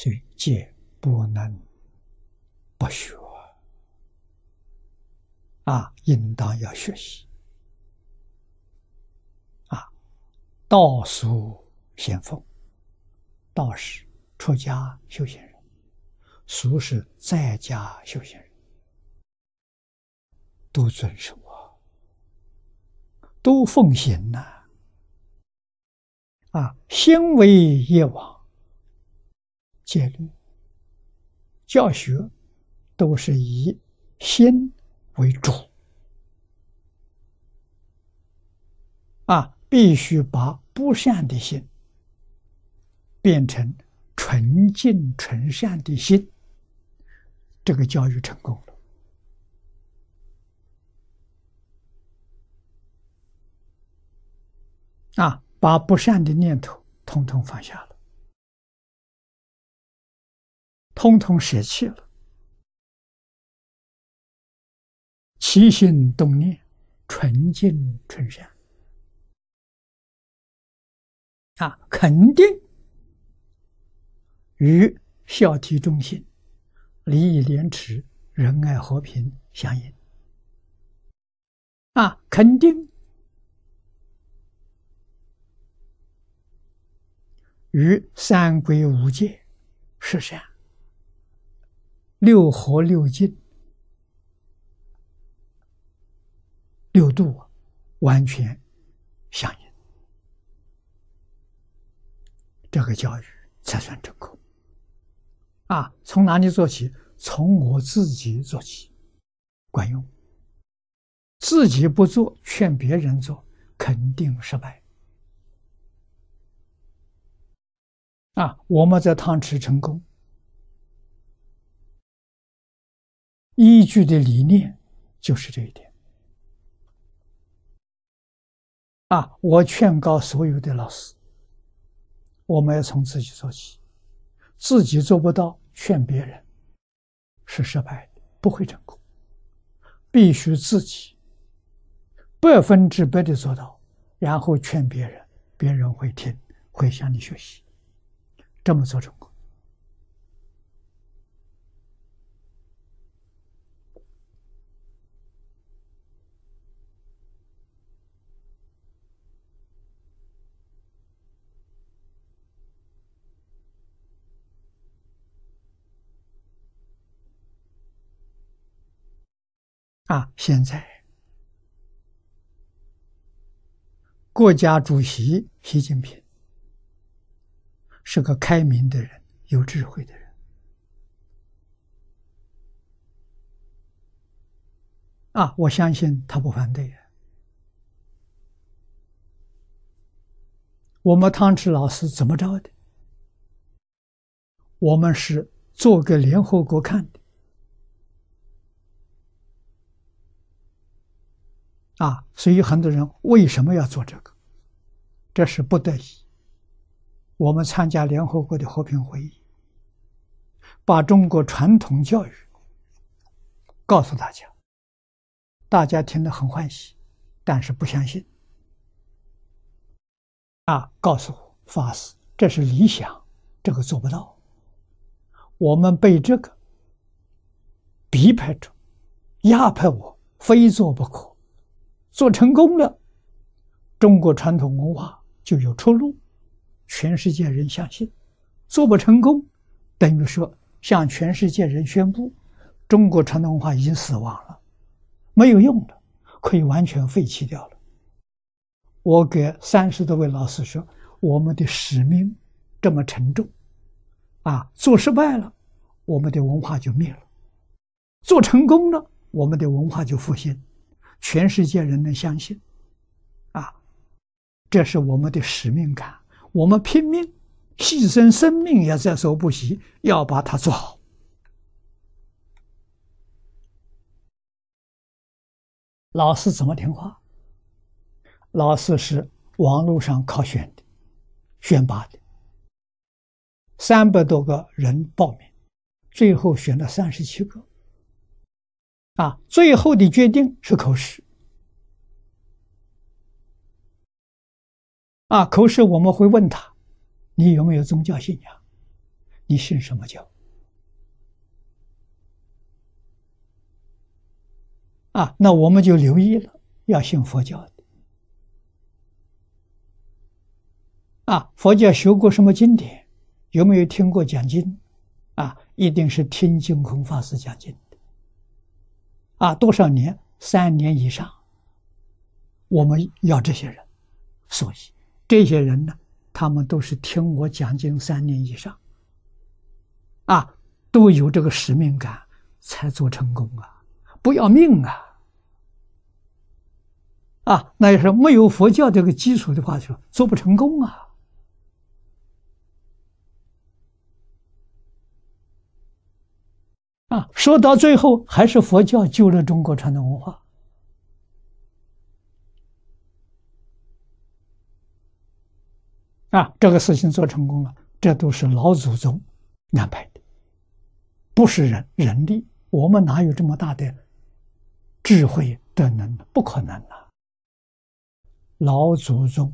所以戒不能不学。啊，应当要学习。啊。道俗先锋，道是出家修行人，俗是在家修行人，都遵守啊，都奉行呐。啊，心为业往，戒律、教学都是以心为主。啊，必须把不善的心变成纯净纯善的心，这个教育成功了。啊。把不善的念头通通放下了，通通舍弃了，起心动念纯净纯善。啊，肯定与孝悌忠信、礼义廉耻、仁爱和平相应。啊，肯定。与三规五戒、十善、六合六敬、六度完全相应，这个教育才算成功。啊，从哪里做起？从我自己做起，管用。自己不做，劝别人做，肯定失败。啊，我们在汤池成功，依据的理念就是这一点。啊，我劝告所有的老师，我们要从自己做起，自己做不到，劝别人是失败的，不会成功。必须自己百分之百的做到，然后劝别人，别人会听，会向你学习。这么做成啊！现在国家主席习近平。是个开明的人，有智慧的人啊！我相信他不反对。我们汤池老师怎么着的？我们是做给联合国看的啊！所以很多人为什么要做这个？这是不得已。我们参加联合国的和平会议，把中国传统教育告诉大家，大家听得很欢喜，但是不相信。啊，告诉我发誓，这是理想，这个做不到。我们被这个逼迫着，压迫我，非做不可。做成功了，中国传统文化就有出路。全世界人相信，做不成功，等于说向全世界人宣布，中国传统文化已经死亡了，没有用了，可以完全废弃掉了。我给三十多位老师说，我们的使命这么沉重，啊，做失败了，我们的文化就灭了；做成功了，我们的文化就复兴，全世界人能相信，啊，这是我们的使命感。我们拼命牺牲生命也在所不惜，要把它做好。老师怎么听话？老师是网络上考选的，选拔的，三百多个人报名，最后选了三十七个。啊，最后的决定是口试。啊，口试我们会问他，你有没有宗教信仰？你信什么教？啊，那我们就留意了，要信佛教的。啊，佛教学过什么经典？有没有听过讲经？啊，一定是听净空法师讲经。啊，多少年？三年以上。我们要这些人，所以这些人呢，他们都是听我讲经三年以上。啊，都有这个使命感，才做成功啊！不要命啊！啊，那要是没有佛教这个基础的话，就做不成功啊！啊，说到最后，还是佛教救了中国传统文化。啊，这个事情做成功了，这都是老祖宗安排的，不是人人力。我们哪有这么大的智慧的能？不可能啊！老祖宗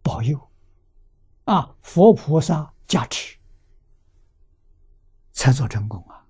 保佑，啊，佛菩萨加持，才做成功啊！